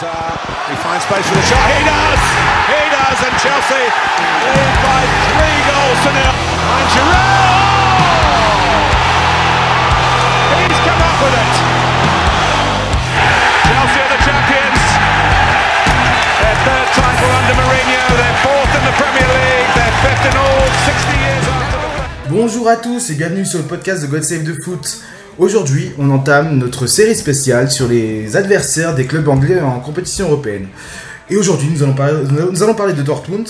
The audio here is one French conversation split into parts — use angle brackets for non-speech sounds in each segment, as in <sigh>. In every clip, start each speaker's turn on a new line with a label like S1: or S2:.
S1: Hazard, he finds space for the shot. He does! He does! And Chelsea lead by three goals to nil. And Giroud! He's come up with it. Chelsea are the champions. Their third title under Mourinho. They're fourth in the Premier League. They're fifth in all 60 years after.
S2: Bonjour à tous et bienvenue sur le podcast de God Save the Foot. Aujourd'hui, on entame notre série spéciale sur les adversaires des clubs anglais en compétition européenne. Et aujourd'hui, nous, allons parler- de Dortmund.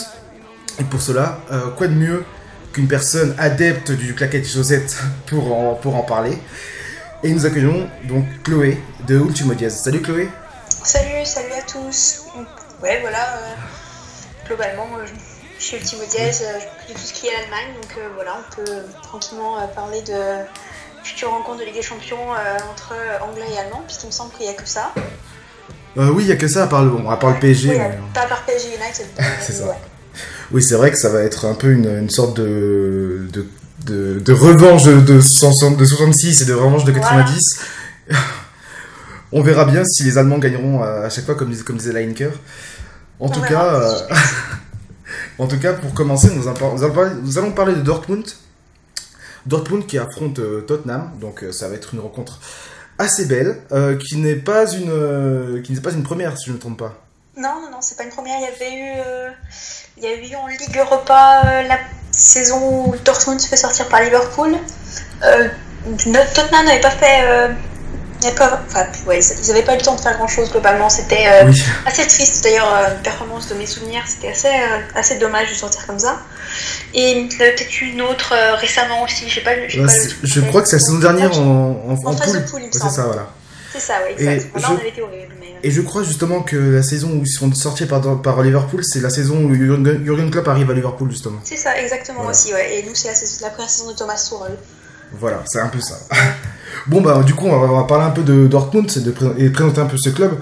S2: Et pour cela, euh, quoi de mieux qu'une personne adepte du claquette chaussette <laughs> pour en, pour en parler? Et nous accueillons donc Chloé de Ultimo Diaz. Salut Chloé
S3: Salut, salut à tous. Ouais, voilà. euh, globalement, euh, je suis Ultimo Diaz, je m'occupe de tout ce qui est l'Allemagne, donc voilà, on peut tranquillement parler de futures rencontres de Ligue des Champions euh, entre Anglais et Allemands, puisqu'il me semble qu'il n'y a que ça.
S2: Euh, Oui, il n'y a que ça à part le, bon, à part le PSG.
S3: Oui,
S2: mais-
S3: euh, pas par PSG United. <laughs>
S2: C'est ça.
S3: ouais.
S2: Oui, c'est vrai que ça va être un peu une, une sorte de, de, de, de revanche de, de, 60 de 66 et de revanche de 90. <laughs> On verra bien si les Allemands gagneront à, à chaque fois, comme disait, comme disait Lineker. En
S3: On
S2: tout, cas, euh, <laughs> en tout cas, pour commencer, nous allons parler de Dortmund. Dortmund qui affronte euh, Tottenham, donc euh, ça va être une rencontre assez belle, euh, qui n'est pas une qui n'est pas une première si je ne me trompe pas.
S3: Non, non, non, c'est pas une première. Il y avait eu, il y a eu en Ligue Europa la saison où Dortmund se fait sortir par Liverpool. Euh, Tottenham n'avait pas fait. Ouais, ils n'avaient pas eu le temps de faire grand chose globalement. C'était euh,
S2: Oui.
S3: assez triste d'ailleurs, euh, une performance de mes souvenirs. C'était assez, euh, assez dommage de sortir comme ça. Et il y en avait peut-être eu une autre récemment aussi. Je sais pas. j'ai
S2: Ouais,
S3: pas le-
S2: je crois que c'est la saison dernière en, en,
S3: En phase de
S2: poule.
S3: poule,
S2: Ouais, c'est ça, voilà.
S3: C'est ça, oui,
S2: Et
S3: exact. Là,
S2: je-
S3: on avait été horrible. Mais...
S2: Et je crois justement que la saison où ils sont sortis par, par Liverpool, c'est la saison où Jurgen, Klopp arrive à Liverpool justement.
S3: C'est ça, exactement
S2: Voilà.
S3: aussi, ouais. Et nous, c'est la, la première saison de Thomas Tuchel.
S2: Voilà, c'est un peu ça. <laughs> bon bah du coup on va, parler un peu de Dortmund de et présenter un peu ce club.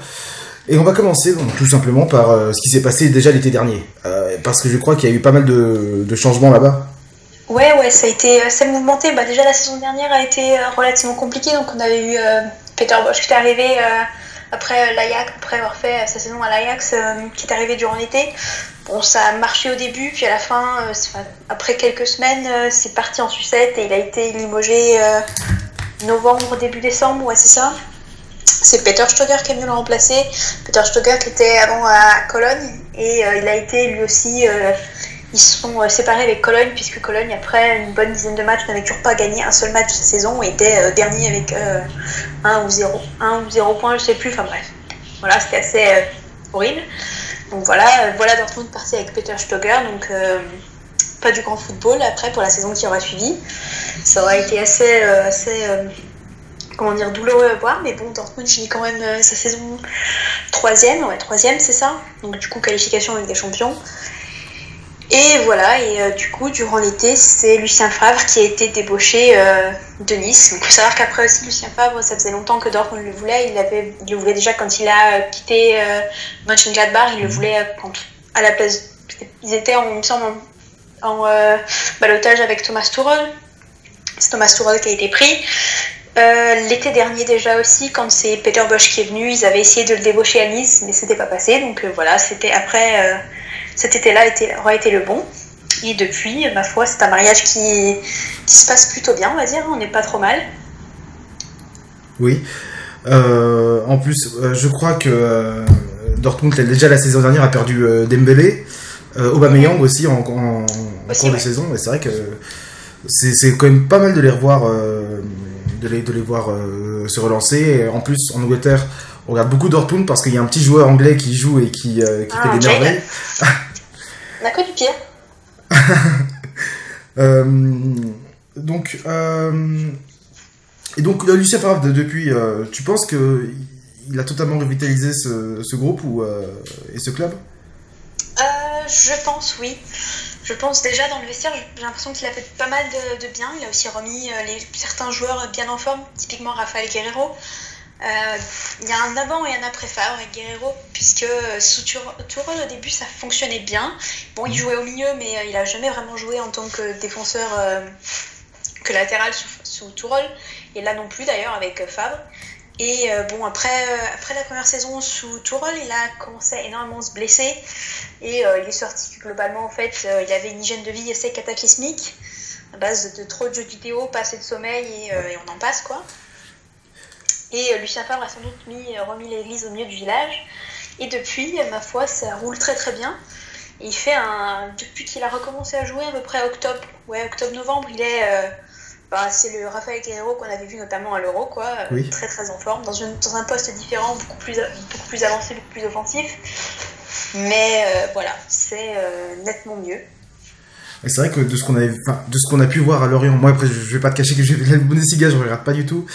S2: Et on va commencer tout simplement par euh, ce qui s'est passé déjà l'été dernier. Euh, parce que je crois qu'il y a eu pas mal de, changements là-bas.
S3: Ouais, ouais, ça a été assez mouvementé. Bah, déjà, la saison dernière a été euh, relativement compliquée. Donc, on avait eu euh, Peter Bosch qui est arrivé euh, après euh, l'Ajax, après avoir fait euh, sa saison à l'Ajax, euh, qui est arrivé durant l'été. Bon, ça a marché au début, puis à la fin, après quelques semaines, c'est parti en sucette et il a été limogé novembre, début décembre, ouais, c'est ça. C'est Peter Stoger qui est venu le remplacer. Peter Stoger qui était avant à Cologne et il a été lui aussi. Euh, ils se sont euh, séparés avec Cologne puisque Cologne, après une bonne dizaine de matchs, n'avait toujours pas gagné un seul match cette saison et était euh, dernier avec euh, 1 ou 0. 1 ou 0 points, je sais plus. Enfin bref. Voilà, c'était assez euh, horrible. Donc voilà, euh, voilà Dortmund parti avec Peter Stoger. Donc euh, pas du grand football après pour la saison qui aura suivi. Ça aurait été assez, euh, assez euh, comment dire, douloureux à voir, mais bon, Dortmund finit quand même euh, sa saison troisième, ouais, troisième, c'est ça? Donc du coup, qualification avec des champions. Et voilà, et euh, du coup, durant l'été, c'est Lucien Favre qui a été débauché euh, de Nice. Il faut savoir qu'après aussi, Lucien Favre, ça faisait longtemps que Dortmund le voulait. Il, avait, il le voulait déjà quand il a euh, quitté euh, Mönchengladbach. Il le voulait euh, quand, à la place. Ils étaient, en, il me semble, en, en balotage avec Thomas Tuchel. C'est Thomas Tuchel qui a été pris. L'été dernier déjà aussi, quand c'est Peter Bosch qui est venu, ils avaient essayé de le débaucher à Nice, mais c'était pas passé. Donc voilà, c'était après, cet été-là aura été le bon. Et depuis, ma foi, c'est un mariage qui, qui se passe plutôt bien, on va dire. On n'est pas trop mal.
S2: Oui. Euh, en plus, euh, je crois que euh, Dortmund déjà la saison dernière a perdu euh, Dembélé, euh, Aubameyang aussi en, en, en
S3: Aussi,
S2: cours de saison. Et c'est vrai que c'est c'est quand même pas mal de les revoir, euh, de les de les voir euh, se relancer. Et en plus, en Angleterre, on regarde beaucoup Dortmund parce qu'il y a un petit joueur anglais qui joue et qui, euh, qui
S3: Ah,
S2: fait des
S3: Jane.
S2: merveilles.
S3: On a du pire. <laughs>
S2: Euh, donc, euh, et donc Lucien Favre de- depuis, tu penses que il a totalement revitalisé ce, ce groupe ou et ce club?
S3: Je pense, oui. Je pense déjà dans le vestiaire, j'ai l'impression qu'il a fait pas mal de, de bien. Il a aussi remis les, certains joueurs bien en forme, typiquement Rafael Guerrero. Euh, Il y a un avant et un après Favre avec Guerrero, puisque euh, sous Tourelle au début ça fonctionnait bien. Bon, il jouait au milieu, mais euh, il a jamais vraiment joué en tant que défenseur que latéral sous, sous Tourelle, et là non plus d'ailleurs avec Favre. Et bon, après, après la première saison sous Tourelle, il a commencé à énormément se blesser. Et il est sorti que globalement, en fait, il avait une hygiène de vie assez cataclysmique, à base de, trop de jeux vidéo, pas assez de sommeil, et, et on en passe, quoi. Et Lucien Favre a sans doute mis, remis l'église au milieu du village. Et depuis, ma foi, ça roule très très bien. Il fait un. Depuis qu'il a recommencé à jouer à peu près octobre, ouais, octobre-novembre, il est. Euh, bah, c'est le Raphaël Guerrero qu'on avait vu notamment à l'Euro, quoi. Euh, très très en forme, dans, une, dans un poste différent, beaucoup plus, beaucoup plus avancé, beaucoup plus offensif. Mais euh, voilà, c'est nettement mieux.
S2: C'est vrai que de ce qu'on avait, de ce qu'on a pu voir à Lorient, moi après je, vais pas te cacher que j'ai la Bundesliga, je regarde pas du tout.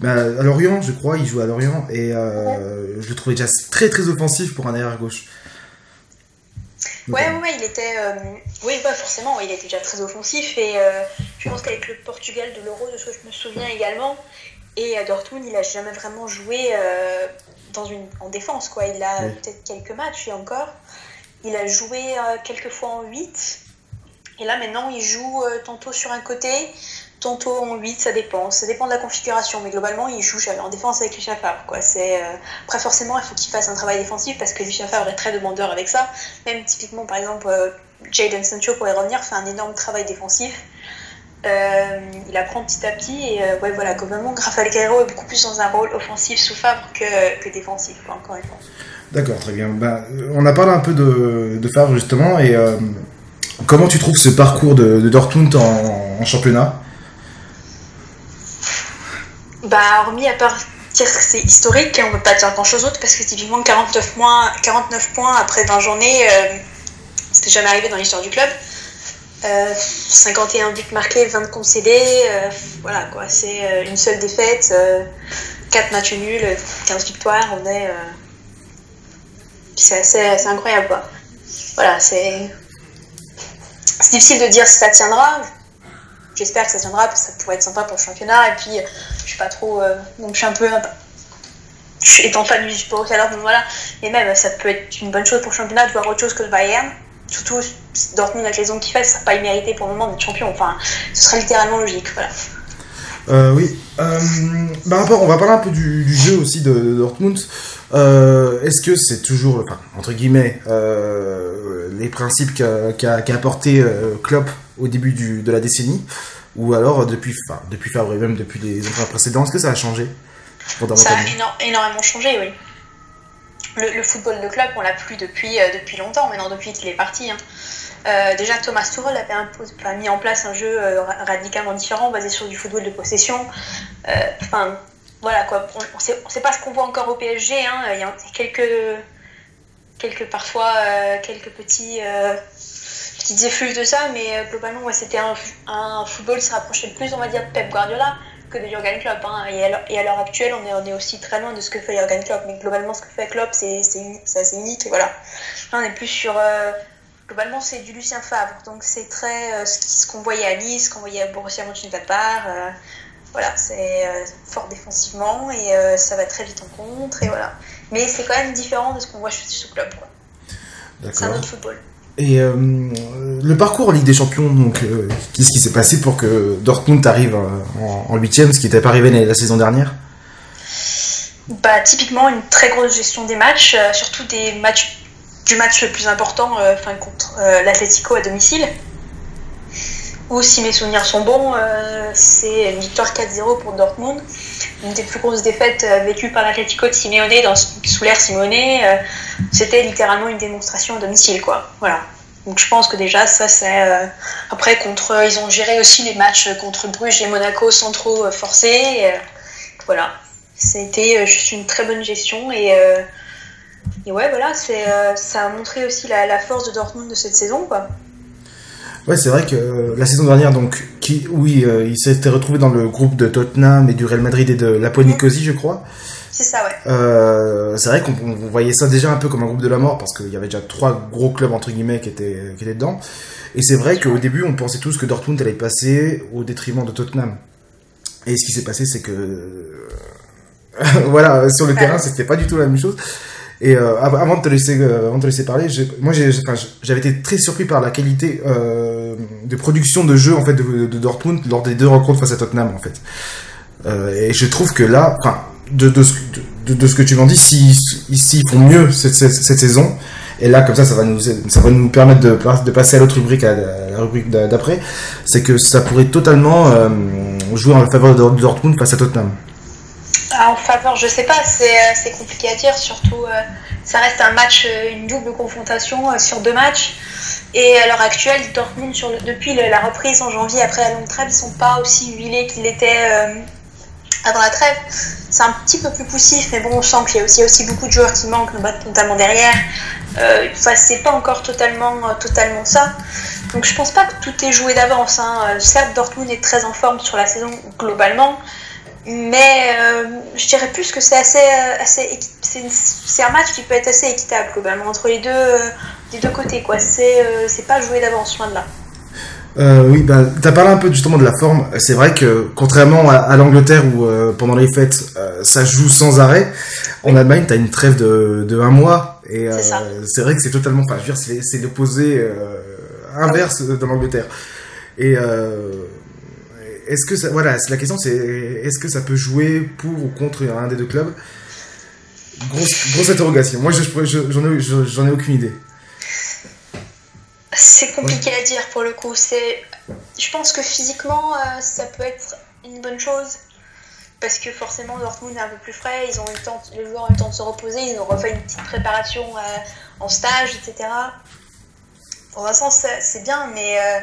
S2: Mais à, Lorient, je crois, il joue à Lorient et je le trouvais déjà très très offensif pour un arrière gauche.
S3: Ouais, ouais, il était. Euh, oui, bah, forcément, il était déjà très offensif. Et euh, je pense qu'avec le Portugal de l'Euro, de ce que je me souviens également, et à Dortmund, il a jamais vraiment joué euh, dans une, en défense. Quoi. Il a peut-être quelques matchs et encore. Il a joué quelques fois en 8. Et là, maintenant, il joue tantôt sur un côté, tantôt en 8, ça dépend. Ça dépend de la configuration, mais globalement, il joue en défense avec Lucien Favre. Quoi. Euh, Après, forcément, il faut qu'il fasse un travail défensif parce que Lucien Favre est très demandeur avec ça. Même typiquement, par exemple, euh, Jadon Sancho, pour revenir, fait un énorme travail défensif. Euh, il apprend petit à petit et ouais, voilà, globalement, Rafael Guerrero est beaucoup plus dans un rôle offensif sous Favre que, défensif, encore une fois.
S2: D'accord, très bien. Bah, on a parlé un peu de, de justement et comment tu trouves ce parcours de, Dortmund en championnat?
S3: Bah, hormis à part dire que c'est historique, on ne peut pas dire grand chose d'autre parce que typiquement 49 points, 49 points après 20 journées, euh, c'était jamais arrivé dans l'histoire du club. 51 euh, buts marqués, 20 concédés, euh, voilà quoi, c'est une seule défaite, 4 matchs nuls, 15 victoires, on est. c'est assez, incroyable quoi. Voilà, c'est. C'est difficile de dire si ça tiendra, j'espère que ça tiendra parce que ça pourrait être sympa pour le championnat. Et puis, je suis pas trop. Euh, donc, je suis un peu. Je suis étant fan du alors, donc voilà. Et même, ça peut être une bonne chose pour le championnat de voir autre chose que le Bayern. Surtout, Dortmund, avec les ondes qu'il fait, ce sera pas immérité pour le moment d'être champion. Enfin, ce serait littéralement logique. Voilà.
S2: Euh, oui. Euh, bah, on va parler un peu du, jeu aussi de, Dortmund. Euh, est-ce que c'est toujours, enfin, entre guillemets, les principes qu'a apporté Klopp au début de la décennie? Ou alors depuis, enfin, depuis et même depuis les années précédentes, est-ce que ça a changé
S3: Ça a énormément changé, oui. Le, football de club, on l'a plus depuis, depuis longtemps, maintenant depuis qu'il est parti. Hein. Euh, déjà, Thomas Tuchel avait mis en place un jeu euh, radicalement différent, basé sur du football de possession. Euh, voilà quoi. On ne sait, pas ce qu'on voit encore au PSG. Hein. Il y a quelques, quelques parfois quelques petits petites effluves de ça, mais globalement, c'était un, football qui se rapprochait plus, on va dire, de Pep Guardiola que de Jurgen Klopp. Hein. Et à l'heure actuelle, on est, on est aussi très loin de ce que fait Jurgen Klopp. Mais globalement, ce que fait Klopp, c'est assez unique. Voilà. Là, on est plus sur globalement, c'est du Lucien Favre. Donc, c'est très euh, ce qu'on voyait à Nice, ce qu'on voyait à Borussia Mönchengladbach. Euh, voilà, c'est euh, fort défensivement et ça va très vite en contre. Et voilà. Mais c'est quand même différent de ce qu'on voit chez ce club. C'est un autre football.
S2: Et le parcours en Ligue des Champions, donc, qu'est-ce qui s'est passé pour que Dortmund arrive en huitième, ce qui n'était pas arrivé la saison dernière?
S3: Bah, Typiquement, une très grosse gestion des matchs, surtout des matchs du match le plus important euh, contre euh, l'Atletico à domicile. Ou si mes souvenirs sont bons, euh, c'est une victoire 4-0 pour Dortmund. Une des plus grosses défaites vécues par l'Atletico de Simeone sous l'ère Simeone. C'était littéralement une démonstration à domicile. Quoi. Voilà. Donc je pense que déjà ça c'est après contre ils ont géré aussi les matchs contre Bruges et Monaco sans trop forcer. voilà, été juste une très bonne gestion et ouais, voilà, c'est, euh, ça a montré aussi la, force de Dortmund de cette saison, quoi.
S2: Ouais, c'est vrai que euh, la saison dernière, donc, qui, oui, euh, il s'était retrouvé dans le groupe de Tottenham et du Real Madrid et de la Nicosie, je crois.
S3: C'est ça, ouais.
S2: c'est vrai qu'on voyait ça déjà un peu comme un groupe de la mort parce qu'il y avait déjà trois gros clubs entre guillemets qui étaient, qui étaient dedans. Et c'est vrai qu'au début, on pensait tous que Dortmund allait passer au détriment de Tottenham. Et ce qui s'est passé, c'est que <laughs> voilà, sur le terrain, c'était pas du tout la même chose. Et euh, avant de te laisser, euh, avant de te laisser parler, moi j'avais été très surpris par la qualité euh, de production de jeu en fait de, Dortmund lors des deux rencontres face à Tottenham en fait. Et je trouve que là, enfin, de, ce, que tu m'en dis, s'ils si, font mieux cette, saison, et là, comme ça, ça va nous, ça va nous permettre de, de passer à l'autre rubrique, à la rubrique d'après, c'est que ça pourrait totalement jouer en faveur de Dortmund face à Tottenham.
S3: En faveur, je sais pas, c'est compliqué à dire, surtout ça reste un match, une double confrontation sur deux matchs. Et à l'heure actuelle, Dortmund, depuis la reprise en janvier après la longue trêve, ils sont pas aussi huilés qu'ils étaient euh, avant la trêve. C'est un petit peu plus poussif, mais bon, on sent qu'il y a aussi, beaucoup de joueurs qui manquent, notamment derrière. Euh, c'est pas encore totalement, euh, totalement ça. Donc je pense pas que tout est joué d'avance. Hein. Certes, Dortmund est très en forme sur la saison globalement, mais je dirais plus que c'est assez, assez c'est un match qui peut être assez équitable globalement entre les deux, des deux côtés, quoi. C'est euh, c'est pas joué d'avance, loin de là.
S2: Euh, oui, bah, tu as parlé un peu justement de la forme. C'est vrai que contrairement à, l'Angleterre où euh, pendant les fêtes ça joue sans arrêt, en Allemagne tu as une trêve de, de un mois. Et c'est vrai que c'est totalement. Enfin, je veux dire, c'est l'opposé inverse de l'Angleterre. Et est-ce que ça. Voilà, la question c'est est-ce que ça peut jouer pour ou contre un des deux clubs? Grosse, interrogation. Moi, j'en ai, aucune idée.
S3: C'est compliqué à dire pour le coup. C'est, je pense que physiquement, euh, ça peut être une bonne chose parce que forcément Dortmund est un peu plus frais. Ils ont le temps, les joueurs ont eu le temps de se reposer. Ils ont refait une petite préparation euh, en stage, etc. Dans un sens, c'est bien, mais euh,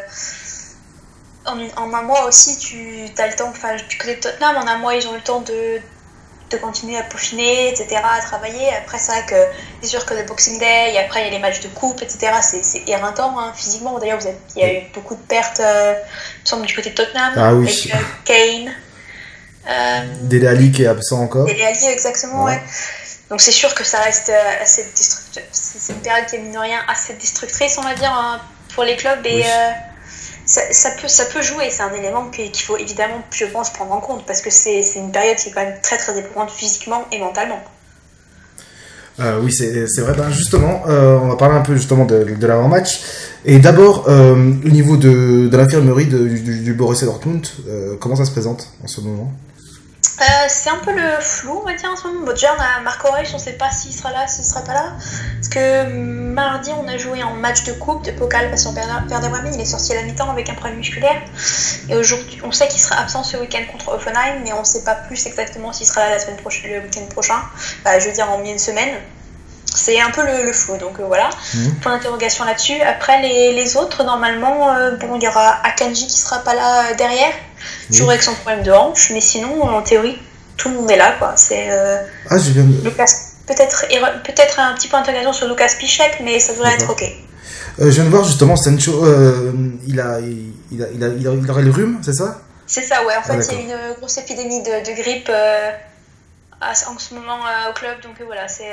S3: en, un mois aussi, tu as le temps. Enfin, du côté de Tottenham, en un mois, ils ont eu le temps de de continuer à peaufiner, etc., à travailler. Après, c'est vrai que c'est sûr que le Boxing Day, et après il y a les matchs de coupe, etc., c'est éreintant hein, physiquement. D'ailleurs, il y a eu beaucoup de pertes, euh, il me semble, du côté de Tottenham,
S2: ah, oui.
S3: avec euh, Kane.
S2: Euh, Dele Ali qui est absent encore.
S3: Dele Ali, exactement, ouais. Donc c'est sûr que ça reste euh, assez destructeur. C'est une période qui est, mine rien, assez destructrice, on va dire, hein, pour les clubs. Et ça, peut, jouer, c'est un élément qu'il faut évidemment, je pense, prendre en compte parce que c'est une période qui est quand même très très éprouvante physiquement et mentalement.
S2: Euh, oui, c'est vrai. Ben justement, euh, on va parler un peu justement de, l'avant-match. Et d'abord, euh, au niveau de, de l'infirmerie du, du, Borussia Dortmund, comment ça se présente en ce moment?
S3: Euh, c'est un peu le flou, on va dire, en ce moment. Bon, déjà, on a Marc Aurèche, on ne sait pas s'il sera là, s'il ne sera pas là. Parce que mardi, on a joué en match de coupe, de Pokal, parce qu'on perdait Wami. Il est sorti à la mi-temps avec un problème musculaire. Et aujourd'hui, on sait qu'il sera absent ce week-end contre Offenheim, mais on ne sait pas plus exactement s'il sera là le week-end prochain. Bah, je veux dire, en milieu de semaine. C'est un peu le, flou, donc euh, voilà. Mmh. Point d'interrogation là-dessus. Après, les, les, autres, normalement, euh, bon, il y aura Akanji qui sera pas là derrière. Toujours avec son problème de hanche, mais sinon, en théorie, tout le monde est là, quoi. C'est. Euh,
S2: ah, je viens de...
S3: Lucas, peut-être, un petit point d'interrogation sur Lucas Pichek, mais ça devrait être ok.
S2: Euh, je viens de voir justement Sancho, euh, il, a, il, a, il, a, il, aurait le rhume, c'est ça?
S3: C'est ça, ouais. En fait, ah, il y a une grosse épidémie de, de grippe en ce moment au club. Donc voilà, c'est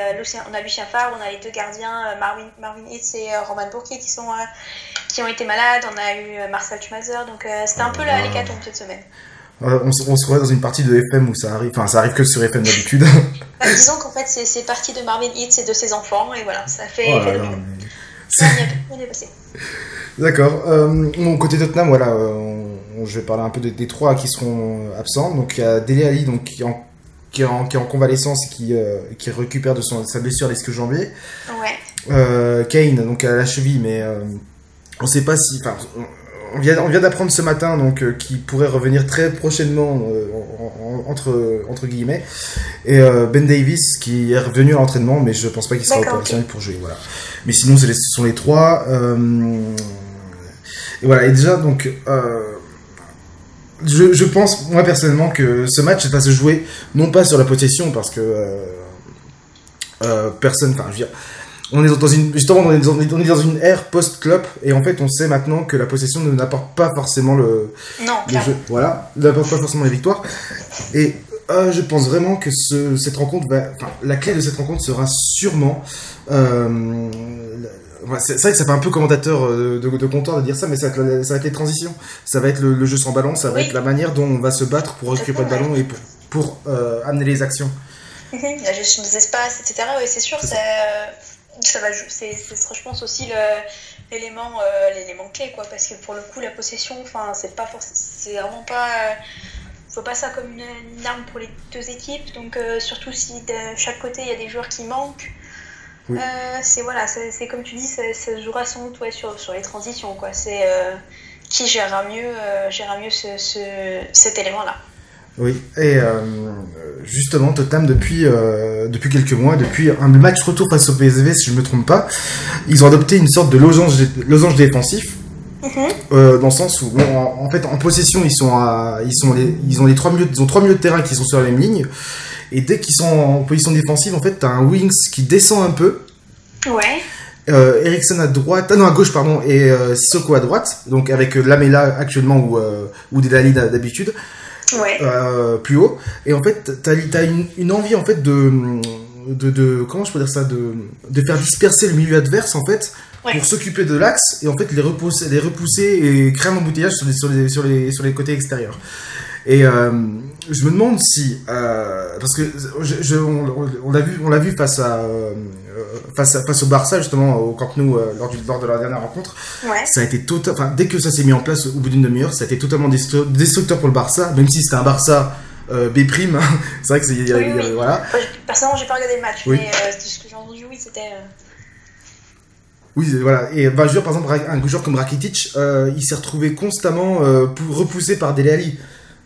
S3: on a Lucien Favre, on a les deux gardiens, Marvin, Marvin Hitz et Roman Bourquier qui, sont, qui ont été malades. On a eu Marcel Schmazer. Donc c'était un peu ah. l'hécatombe cette semaine.
S2: On, se croit dans une partie de FM où ça arrive, enfin ça arrive que sur FM d'habitude. <laughs>
S3: Bah, disons qu'en fait c'est parti de Marvin Hitz et de ses enfants et voilà, ça fait. Oh
S2: D'accord. Euh, côté Tottenham, voilà, euh, je vais parler un peu des, trois qui seront absents. Donc il y a Dele Ali donc, qui, est en, qui, est en, convalescence et qui, euh, qui récupère de son, sa blessure à l'esque janvier.
S3: Ouais.
S2: Euh, Kane, donc à la cheville, mais on sait pas si on vient, on vient d'apprendre ce matin donc euh, qu'il pourrait revenir très prochainement euh, entre entre guillemets et euh, Ben Davis qui est revenu à l'entraînement mais je pense pas qu'il sera opérationnel pour jouer voilà mais sinon ce sont les trois et voilà et déjà donc je, je, pense moi personnellement que ce match va se jouer non pas sur la possession parce que personne enfin je veux dire on est dans une justement on est dans, une ère post-clop et en fait on sait maintenant que la possession ne n'apporte pas forcément le,
S3: non,
S2: jeu. Voilà. N'apporte pas forcément la victoire et euh, je pense vraiment que ce, cette rencontre va enfin la clé de cette rencontre sera sûrement euh, c'est vrai que ça fait un peu commentateur euh, de, de, comptoir de dire ça mais ça va, être, ça va être les transitions. Ça va être le, jeu sans ballon ça va être la manière dont on va se battre pour récupérer le ballon et pour, pour euh, amener les actions.
S3: La gestion des espaces etc oui c'est sûr c'est ça va c'est je pense aussi l'élément l'élément clé quoi. Parce que pour le coup la possession enfin c'est pas c'est vraiment pas je vois pas ça comme une, arme pour les deux équipes. Donc surtout si de chaque côté il y a des joueurs qui manquent. c'est voilà, c'est comme tu dis, ça, jouera sans doute sur, sur les transitions. quoi. C'est qui gérera mieux, gérera mieux ce, ce, cet élément-là.
S2: Oui, et euh, justement, Tottenham, depuis, euh, depuis quelques mois, depuis un match retour face au PSV, si je ne me trompe pas, ils ont adopté une sorte de losange, losange défensif. Euh, dans le sens où, en, fait, en possession, ils sont, à, ils sont les, ils ont les trois milieux, ils ont trois milieux de terrain qui sont sur la même ligne. Et dès qu'ils sont en position défensive, en fait, t'as un Wings qui descend un peu.
S3: Ouais.
S2: Euh, Ericsson à droite, ah non à gauche pardon, et euh, Sissoko à droite, donc avec Lamela actuellement ou, euh, ou Delali d'habitude
S3: ouais.
S2: euh, plus haut. Et en fait, t'as as une, une, envie en fait de, de, de, comment je peux dire ça, de, de faire disperser le milieu adverse en fait. Pour s'occuper de l'axe et en fait les repousser, les repousser et créer un embouteillage sur les, sur les, sur les, sur les côtés extérieurs. Et euh, je me demande si, euh, parce que je, je, on, on l'a vu, on l'a vu face à, euh, face à, face au Barça justement au Camp Nou lors, du, lors de la dernière rencontre.
S3: Ouais.
S2: Ça a été total, enfin dès que ça s'est mis en place au bout d'une demi-heure, ça a été totalement destructeur pour le Barça, même si c'était un Barça B prime. <laughs> c'est vrai que c'est,
S3: oui, oui. voilà. Personnellement, j'ai pas regardé le match, oui. mais ce que j'ai entendu, oui, c'était.
S2: Oui, voilà. Et par exemple, un joueur comme Rakitic, euh, il s'est retrouvé constamment euh, repoussé par Dele Alli.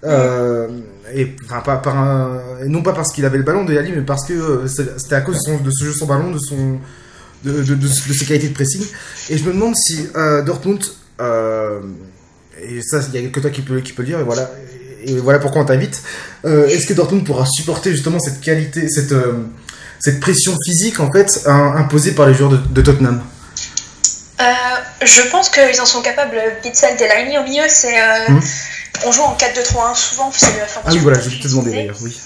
S2: Euh, et non pas parce qu'il avait le ballon de Yali, mais parce que c'était à cause de, son, ce jeu sans ballon, de, ses qualités de pressing. Et je me demande si Dortmund, et ça, il n'y a que toi qui peux, peut le dire, et voilà, et voilà pourquoi on t'invite. Est-ce que Dortmund pourra supporter justement cette qualité, cette, pression physique en fait imposée par les joueurs de, de Tottenham
S3: Je pense qu'ils en sont capables. Bitzel Delaney au milieu, c'est. Mmh on joue en 4-2-3-1 souvent, c'est la formation.
S2: Ah oui, voilà, je vais te demander d'ailleurs, oui.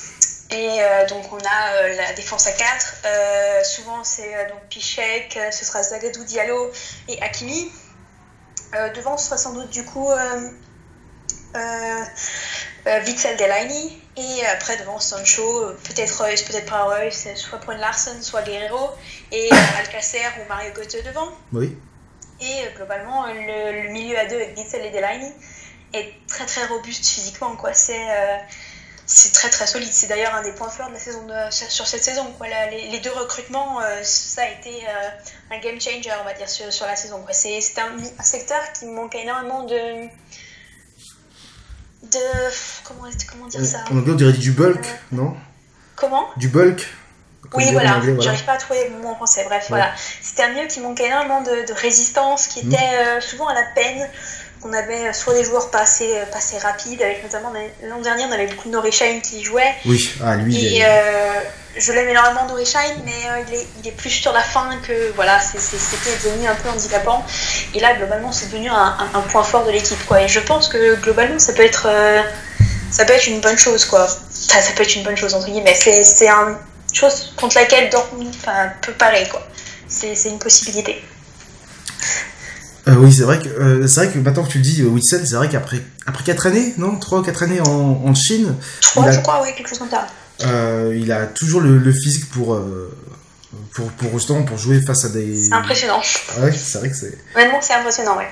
S3: Et euh, donc on a euh, la défense à 4. Euh, souvent c'est euh, donc Pichek, euh, ce sera Zagadou Diallo et Hakimi. devant ce sera sans doute du coup Witzel Delaini. Et après devant Sancho, peut-être Reus, peut-être pas Reus, soit Brun Larsen, soit Guerrero. Et Alcacer ou Mario Götze devant.
S2: Oui.
S3: Et globalement le, le, milieu à deux avec Witzel et Delaini est très très robuste physiquement quoi. C'est euh, c'est très très solide. C'est d'ailleurs un des points forts de la saison de, sur cette saison quoi. La, les, les, deux recrutements euh, ça a été euh, un game changer on va dire sur, sur la saison quoi. C'est un, un, secteur qui manquait énormément de de comment, comment dire ça
S2: en anglais on dirait du bulk non?
S3: comment?
S2: Du bulk?
S3: Oui, voilà, voilà. j'arrive pas à trouver le mot en français. Bref, ouais. voilà. C'était un milieu qui manquait énormément de, de résistance, qui était mmh. souvent à la peine, on avait soit des joueurs pas assez, pas assez rapides, avec notamment l'an dernier on avait beaucoup de Norishine qui jouait.
S2: Oui, ah, lui.
S3: Et
S2: il
S3: euh, je l'aime énormément Norishine, mais euh, il, est, il, est, plus sur la fin que voilà, c'était devenu un peu handicapant. Et là globalement c'est devenu un, un, un, point fort de l'équipe quoi. Et je pense que globalement ça peut être euh, ça peut être une bonne chose quoi. Enfin, ça peut être une bonne chose entre guillemets. C'est une chose contre laquelle Dortmund peut parer quoi. C'est une possibilité.
S2: Euh, oui, c'est vrai que euh, c'est vrai que maintenant que tu le dis, euh, Witzel, c'est vrai qu'après après quatre années, non, trois ou quatre années en, en Chine,
S3: trois, je crois, oui, quelque chose comme ça.
S2: Euh, il a toujours le, le physique pour pour pour justement pour jouer face à des.
S3: C'est impressionnant.
S2: Ah ouais, c'est vrai que c'est.
S3: Vraiment, c'est impressionnant, ouais.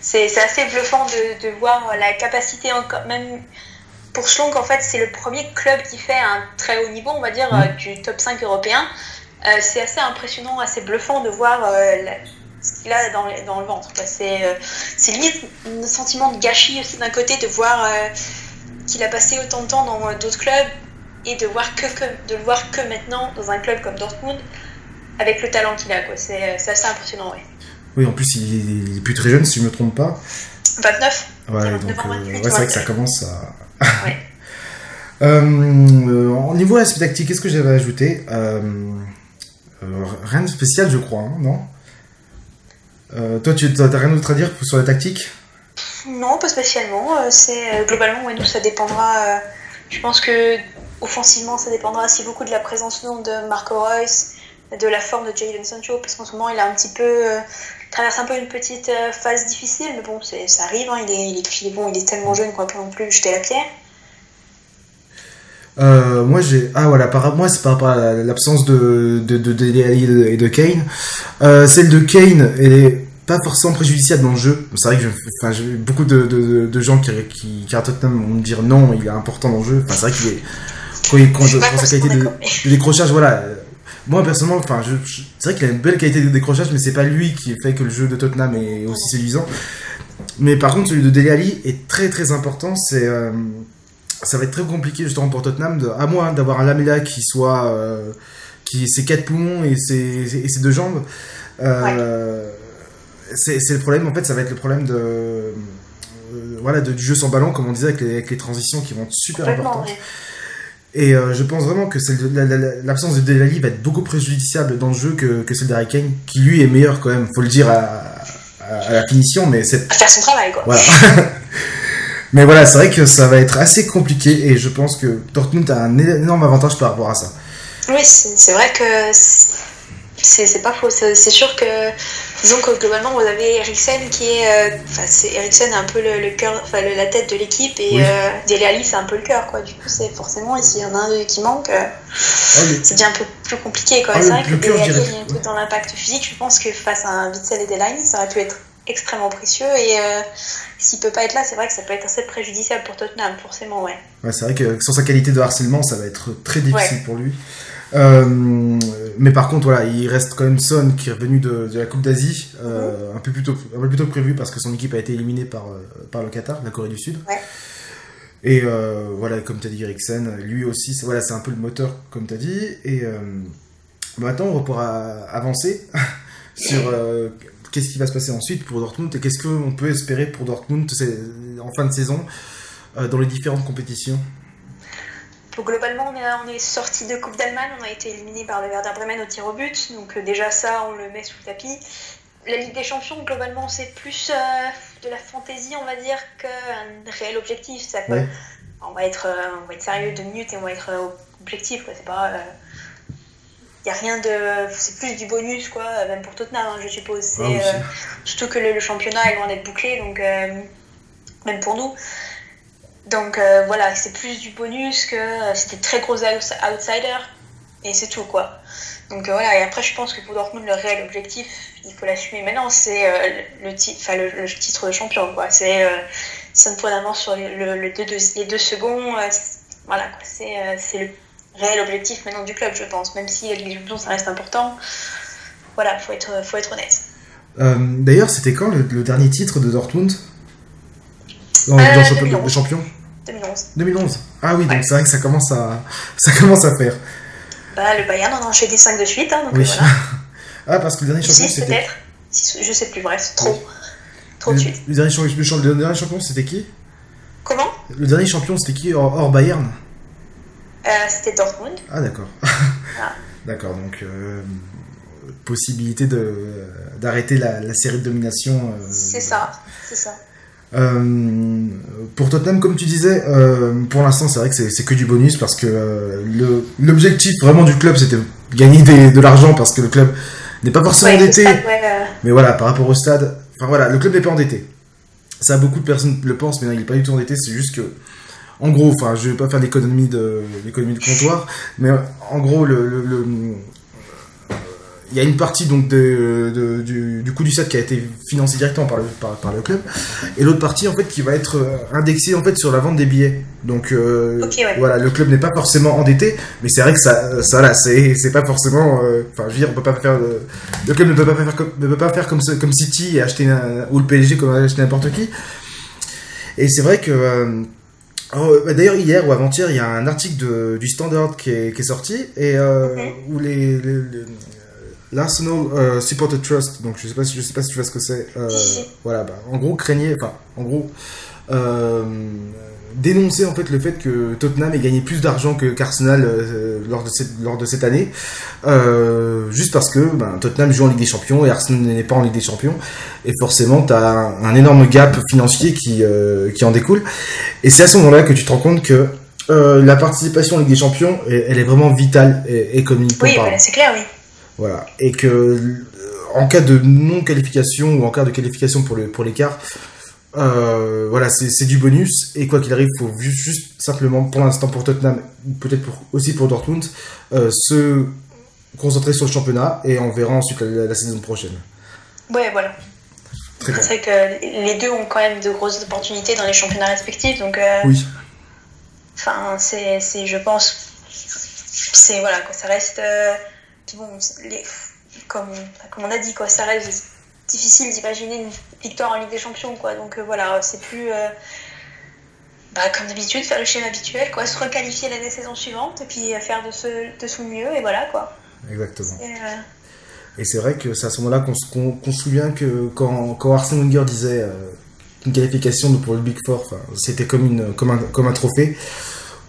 S3: C'est assez bluffant de, de voir la capacité encore même pour Schlonk en fait c'est le premier club qui fait un très haut niveau on va dire mmh. du top 5 européen euh, c'est assez impressionnant assez bluffant de voir euh, la, ce qu'il a dans, dans, le ventre. C'est euh, limite un sentiment de gâchis aussi d'un côté de voir euh, qu'il a passé autant de temps dans euh, d'autres clubs et de, voir que, que, de le voir que maintenant dans un club comme Dortmund avec le talent qu'il a. C'est assez impressionnant. Ouais.
S2: Oui, en plus il est, il est, plus très jeune si je ne me trompe pas.
S3: 29
S2: Ouais, donc euh, ouais, c'est vrai que ça commence à. Ouais. <laughs> euh, au niveau aspect tactique, qu'est-ce que j'avais ajouté Rien de spécial, je crois, hein, non euh, toi, tu n'as rien d'autre à dire sur la tactique
S3: Non, pas spécialement. Euh, c'est euh, globalement, ouais, nous, ça dépendra. je pense que offensivement, ça dépendra aussi beaucoup de la présence non de Marco Reus, de la forme de Jadon Sancho, parce qu'en ce moment, il a un petit peu euh, traverse un peu une petite phase difficile, mais bon, ça arrive. Hein, il, est, il, est, il, est, bon, il est tellement jeune qu'on peut non plus jeter la pierre.
S2: Euh, moi j'ai ah voilà par moi c'est par rapport à l'absence de de de, de, de et de Kane euh, celle de Kane elle est pas forcément préjudiciable dans le jeu. C'est vrai que enfin, j'ai beaucoup de, de, de, gens qui, qui, qui à Tottenham vont me dire non, il est important dans le jeu. Enfin, c'est vrai qu'il est. Quand, il, quand, sa qualité de, de, décrochage, voilà. Moi, personnellement, enfin, je, c'est vrai qu'il a une belle qualité de décrochage, mais c'est pas lui qui fait que le jeu de Tottenham est aussi séduisant. Mais par contre, celui de Dele Alli est très très important. C'est. Euh, ça va être très compliqué justement pour Tottenham, de, à moins d'avoir un Lamela qui soit. Euh, qui ses quatre poumons et ses, et ses deux jambes. Euh, c'est le problème, en fait, ça va être le problème de. Euh, voilà, de, du jeu sans ballon, comme on disait, avec les, avec les transitions qui vont être super importantes. Et euh, je pense vraiment que l'absence de Delali va être beaucoup préjudiciable dans le jeu que, que celle d'Harry Kane, qui lui est meilleur quand même, faut le dire à, à, la finition, mais c'est.
S3: À faire son travail, quoi.
S2: Voilà. <laughs> mais voilà, c'est vrai que ça va être assez compliqué et je pense que Dortmund a un énorme avantage par rapport à ça.
S3: Oui, c'est vrai que c'est pas faux. C'est sûr que, disons que globalement, vous avez Eriksen qui est. Euh, enfin, Eriksen est un peu le, cœur, enfin, la tête de l'équipe et oui. euh, Dele Alli, c'est un peu le cœur, quoi. Du coup, c'est forcément, s'il y en a un qui manque, euh, ah, c'est bien un peu plus compliqué, quoi. Ah, c'est vrai que Dele Alli est un peu dans l'impact physique. Je pense que face à un Witzel et Delaine, ça aurait pu être extrêmement précieux et euh, s'il peut pas être là c'est vrai que ça peut être assez préjudiciable pour Tottenham forcément ouais,
S2: ouais c'est vrai que sans sa qualité de harcèlement ça va être très difficile ouais. pour lui euh, mais par contre, voilà, il reste quand même Son qui est revenu de, de la Coupe d'Asie, euh, un, peu plus tôt, un peu plus tôt que prévu parce que son équipe a été éliminée par, euh, par le Qatar, la Corée du Sud.
S3: Ouais.
S2: Et euh, voilà, comme tu as dit, Eriksen, lui aussi, c'est voilà, un peu le moteur, comme tu as dit. Et maintenant, on va pouvoir avancer <laughs> sur qu'est-ce qui va se passer ensuite pour Dortmund et qu'est-ce qu'on peut espérer pour Dortmund en fin de saison dans les différentes compétitions.
S3: Donc, globalement, on est, on est sorti de Coupe d'Allemagne, on a été éliminé par le Werder Bremen au tir au but, donc euh, déjà ça, on le met sous le tapis. La Ligue des Champions, globalement, c'est plus euh, de la fantaisie, on va dire, qu'un réel objectif. Ça peut, ouais. on, va être, euh, on va être sérieux deux minutes et on va être objectif, quoi. C'est pas. Il n'y a rien de. C'est plus du bonus, quoi, même pour Tottenham, hein, je suppose. Ah, surtout que le, le, championnat est loin d'être bouclé, donc même pour nous. Donc euh, voilà, c'est plus du bonus que euh, c'était très gros outsider et c'est tout quoi. Donc euh, voilà, et après je pense que pour Dortmund, le réel objectif, il faut l'assumer maintenant, c'est le, le, le, titre de champion quoi. C'est 5 points d'avance sur le, le les deux secondes. voilà, c'est le réel objectif maintenant du club, je pense. Même si la Ligue des Champions, ça reste important. Voilà, faut être, faut être honnête.
S2: D'ailleurs, c'était quand le, dernier titre de Dortmund? Dans, dans le championnat des champions
S3: 2011.
S2: 2011. Ah oui, donc ouais. c'est vrai que ça commence à, <laughs> ça commence à faire.
S3: Bah, le Bayern en a enchaîné 5 de suite. Hein, donc
S2: oui.
S3: voilà. <laughs>
S2: ah, parce que le dernier champion
S3: c'était. peut-être. Je sais plus, bref, trop. Oui. Trop de suite.
S2: Le dernier, champion, le dernier champion c'était qui?
S3: Comment?
S2: Le dernier champion c'était qui hors, hors Bayern?
S3: Euh, C'était Dortmund.
S2: Ah, d'accord. <laughs> ah. D'accord, donc. Euh, possibilité d'arrêter la, la, série de domination. Euh,
S3: c'est ça, c'est ça.
S2: Euh, pour Tottenham, comme tu disais, euh, pour l'instant, c'est vrai que c'est que du bonus parce que euh, l'objectif vraiment du club, c'était gagner des, de l'argent parce que le club n'est pas forcément
S3: ouais,
S2: endetté.
S3: Stade, ouais.
S2: Mais voilà, par rapport au stade, enfin voilà, le club n'est pas endetté. Ça, beaucoup de personnes le pensent, mais non, il n'est pas du tout endetté. C'est juste que, en gros, enfin, je vais pas faire l'économie de l'économie de comptoir, mais en gros, le, le, le il y a une partie donc de, de, du, du coût du stade qui a été financé directement par le, par, par le club et l'autre partie en fait qui va être indexée en fait sur la vente des billets donc euh,
S3: okay, ouais.
S2: voilà le club n'est pas forcément endetté mais c'est vrai que ça ça là c'est c'est pas forcément enfin euh, je veux dire on peut pas faire le, le club ne peut pas faire comme ne peut pas faire comme comme City et acheter ou le PSG comme acheter n'importe qui et c'est vrai que euh, Oh, D'ailleurs, hier ou avant-hier, il y a un article de, du Standard qui est, qui est sorti et euh,
S3: okay.
S2: où les, les, les l'Arsenal euh, Supporter Trust, donc je sais pas si je sais pas si tu vois ce que c'est. Euh, voilà, bah, en gros craignait, enfin, en gros, euh, dénoncer en fait le fait que Tottenham ait gagné plus d'argent que qu'Arsenal euh, lors de cette lors de cette année, euh, juste parce que ben, Tottenham joue en Ligue des Champions et Arsenal n'est pas en Ligue des Champions, et forcément tu as un, un, énorme gap financier qui qui en découle, et c'est à ce moment-là que tu te rends compte que la participation en Ligue des Champions, elle, elle est vraiment vitale et, économiquement
S3: oui, voilà, c'est clair, oui.
S2: Voilà. Et que euh, en cas de non-qualification ou en cas de qualification pour le pour l'écart, euh, voilà, c'est du bonus. Et quoi qu'il arrive, il faut juste simplement, pour l'instant pour Tottenham, peut-être pour, aussi pour Dortmund, euh, se concentrer sur le championnat et on verra ensuite la, la, la saison prochaine.
S3: Ouais, voilà. C'est vrai que les deux ont quand même de grosses opportunités dans les championnats respectifs, donc. Euh,
S2: oui.
S3: Enfin, c'est, je pense, c'est voilà, quoi, ça reste. Euh, bon, les, comme, comme on a dit, quoi, ça reste difficile d'imaginer une victoire en Ligue des Champions, quoi. Donc euh, voilà, c'est plus. bah, comme d'habitude, faire le schéma habituel, quoi, se requalifier l'année saison suivante et puis faire de, ce, de son mieux, et voilà, quoi.
S2: Exactement. Et c'est vrai que c'est à ce moment-là qu'on se souvient que quand, quand Arsène Wenger disait euh, une qualification pour le Big Four, c'était comme, une, comme, un, comme un trophée,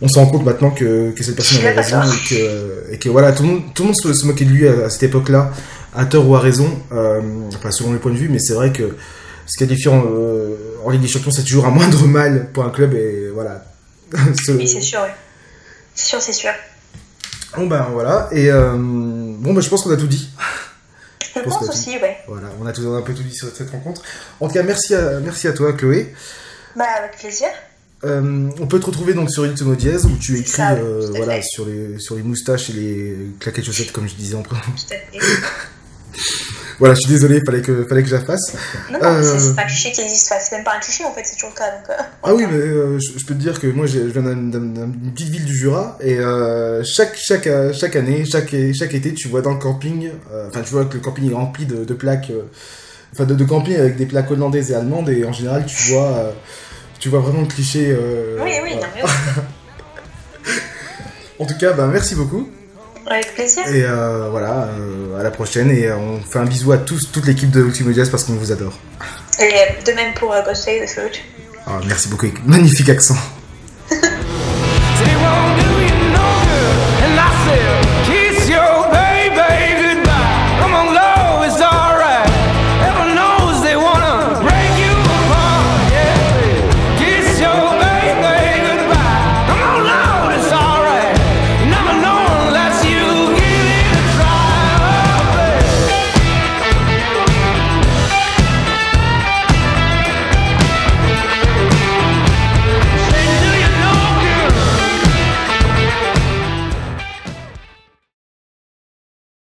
S2: on se rend compte maintenant que, que cette personne avait raison et que, et que voilà, tout le monde, tout le monde se, moquait de lui à, cette époque-là, à tort ou à raison, euh, enfin selon les points de vue, mais c'est vrai que se qualifier en, euh, en Ligue des Champions, c'est toujours un <laughs> moindre mal pour un club et voilà. <laughs>
S3: oui, c'est sûr, oui. C'est sûr, c'est sûr.
S2: Bon ben voilà, et bon ben je pense qu'on a tout dit.
S3: Je pense aussi, ouais.
S2: Voilà, on a, tout, un peu tout dit sur cette rencontre. En tout cas, merci à, merci à toi, Chloé.
S3: Bah, avec plaisir.
S2: Euh, on peut te retrouver donc sur Ultimo Diaz où tu écris euh, voilà, sur, les, sur les moustaches et les claquettes chaussettes, comme je disais en premier. <laughs> Voilà, je suis désolé, fallait que, fallait que je la fasse.
S3: Non, non, euh... c'est pas un cliché qui existe, c'est même pas un cliché en fait, c'est toujours le cas. Donc, euh,
S2: ah oui, mais euh, je, peux te dire que moi je viens d'une petite ville du Jura et chaque, chaque, chaque année, chaque, chaque été, tu vois dans le camping, enfin tu vois que le camping est rempli de, de plaques, enfin de, de, camping avec des plaques hollandaises et allemandes et en général tu vois, tu vois vraiment le cliché.
S3: oui, oui, non, mais <laughs>
S2: En tout cas, bah, merci beaucoup.
S3: Avec plaisir.
S2: Et euh, voilà, euh, à la prochaine. Et on fait un bisou à tous, toute l'équipe de Ultimate Jazz parce qu'on vous adore.
S3: Et de même pour euh, Ghost the Foot.
S2: Ah, merci beaucoup, magnifique accent.